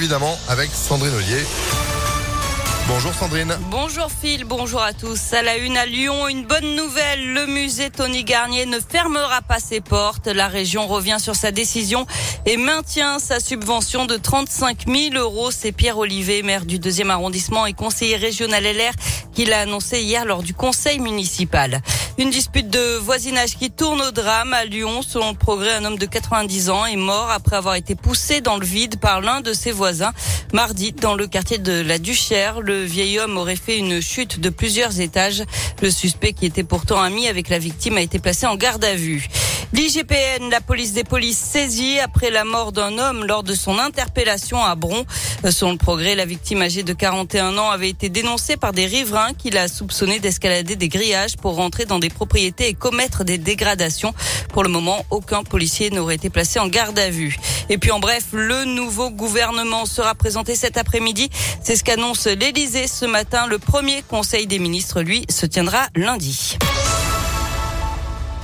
évidemment avec Sandrine Ollier. Bonjour Sandrine. Bonjour Phil, bonjour à tous. À la une à Lyon, une bonne nouvelle. Le musée Tony Garnier ne fermera pas ses portes. La région revient sur sa décision et maintient sa subvention de 35 000 euros. C'est Pierre Olivier, maire du deuxième arrondissement et conseiller régional LR, qui l'a annoncé hier lors du conseil municipal. Une dispute de voisinage qui tourne au drame à Lyon. Selon le progrès, un homme de 90 ans est mort après avoir été poussé dans le vide par l'un de ses voisins. Mardi, dans le quartier de la Duchère, le vieil homme aurait fait une chute de plusieurs étages. Le suspect, qui était pourtant ami avec la victime, a été placé en garde à vue. L'IGPN, la police des polices saisie après la mort d'un homme lors de son interpellation à Bron. Selon le progrès, la victime âgée de 41 ans avait été dénoncée par des riverains qui l'a soupçonné d'escalader des grillages pour rentrer dans des propriétés et commettre des dégradations. Pour le moment, aucun policier n'aurait été placé en garde à vue. Et puis en bref, le nouveau gouvernement sera présenté cet après-midi. C'est ce qu'annonce l'Élysée ce matin. Le premier conseil des ministres, lui, se tiendra lundi.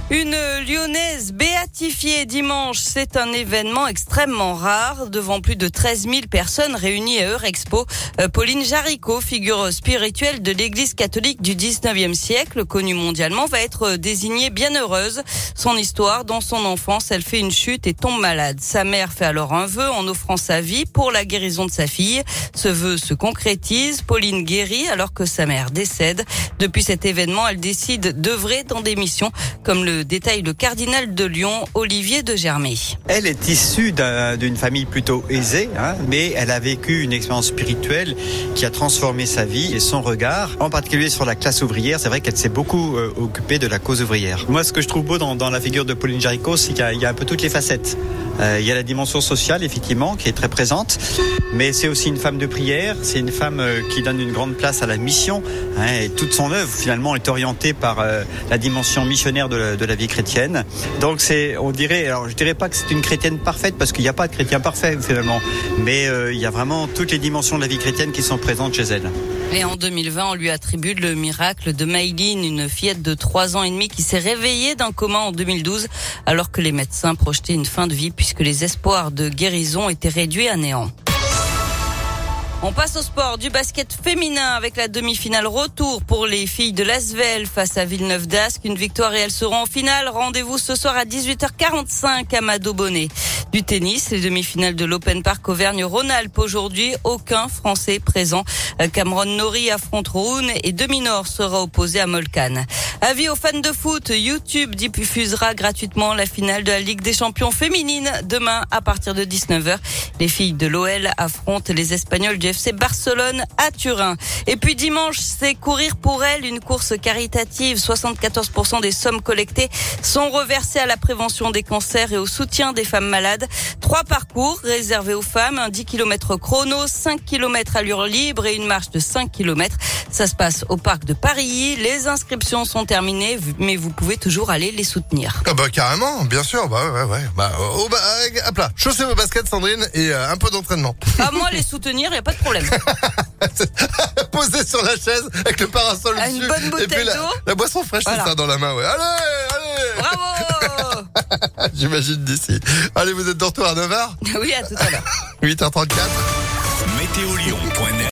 Une lyonnaise béatifiée dimanche, c'est un événement extrêmement rare devant plus de 13 000 personnes réunies à Eurexpo. Euh, Pauline Jaricot, figure spirituelle de l'église catholique du 19e siècle, connue mondialement, va être désignée bienheureuse. Son histoire, dans son enfance, elle fait une chute et tombe malade. Sa mère fait alors un vœu en offrant sa vie pour la guérison de sa fille. Ce vœu se concrétise. Pauline guérit alors que sa mère décède. Depuis cet événement, elle décide d'œuvrer dans des missions comme le détaille le cardinal de Lyon, Olivier de Germay. Elle est issue d'une famille plutôt aisée, hein, mais elle a vécu une expérience spirituelle qui a transformé sa vie et son regard, en particulier sur la classe ouvrière. C'est vrai qu'elle s'est beaucoup euh, occupée de la cause ouvrière. Moi, ce que je trouve beau dans, la figure de Pauline Jaricot, c'est qu'il y, a un peu toutes les facettes. Euh, il y a la dimension sociale, effectivement, qui est très présente, mais c'est aussi une femme de prière, c'est une femme euh, qui donne une grande place à la mission, hein, et toute son œuvre, finalement, est orientée par euh, la dimension missionnaire de la, de la vie chrétienne. Donc c'est, on dirait, alors je dirais pas que c'est une chrétienne parfaite parce qu'il n'y a pas de chrétien parfait finalement, mais euh, il y a vraiment toutes les dimensions de la vie chrétienne qui sont présentes chez elle. Et en 2020, on lui attribue le miracle de Maïline, une fillette de 3 ans et demi qui s'est réveillée d'un coma en 2012 alors que les médecins projetaient une fin de vie puisque les espoirs de guérison étaient réduits à néant. On passe au sport du basket féminin avec la demi-finale retour pour les filles de Lasvel face à Villeneuve d'Ascq. Une victoire et elles seront en finale. Rendez-vous ce soir à 18h45 à Mado Bonnet. Du tennis, les demi-finales de l'Open Park Auvergne-Rhône-Alpes aujourd'hui. Aucun Français présent. Cameron Nori affronte Rouen et Demi-Nord sera opposé à Molkan. Avis aux fans de foot, YouTube diffusera gratuitement la finale de la Ligue des champions féminines demain à partir de 19h. Les filles de l'OL affrontent les Espagnols du FC Barcelone à Turin. Et puis dimanche, c'est courir pour elles, une course caritative. 74% des sommes collectées sont reversées à la prévention des cancers et au soutien des femmes malades. Trois parcours réservés aux femmes, un 10 km chrono, 5 km allure libre et une marche de 5 km. Ça se passe au parc de Paris. Les inscriptions sont terminées, mais vous pouvez toujours aller les soutenir. Ah bah carrément, bien sûr. Bah ouais, ouais. Bah, oh, bah, hop là, chaussez vos baskets, Sandrine, et euh, un peu d'entraînement. À moi, les soutenir, il n'y a pas de problème. Posé sur la chaise avec le parasol une dessus. bonne et bouteille puis la, la boisson fraîche, Voilà. c'est ça dans la main, ouais. Allez, allez Bravo J'imagine d'ici. Allez, vous êtes de retour à 9h Oui, à tout à l'heure. 8h34 Météolion.net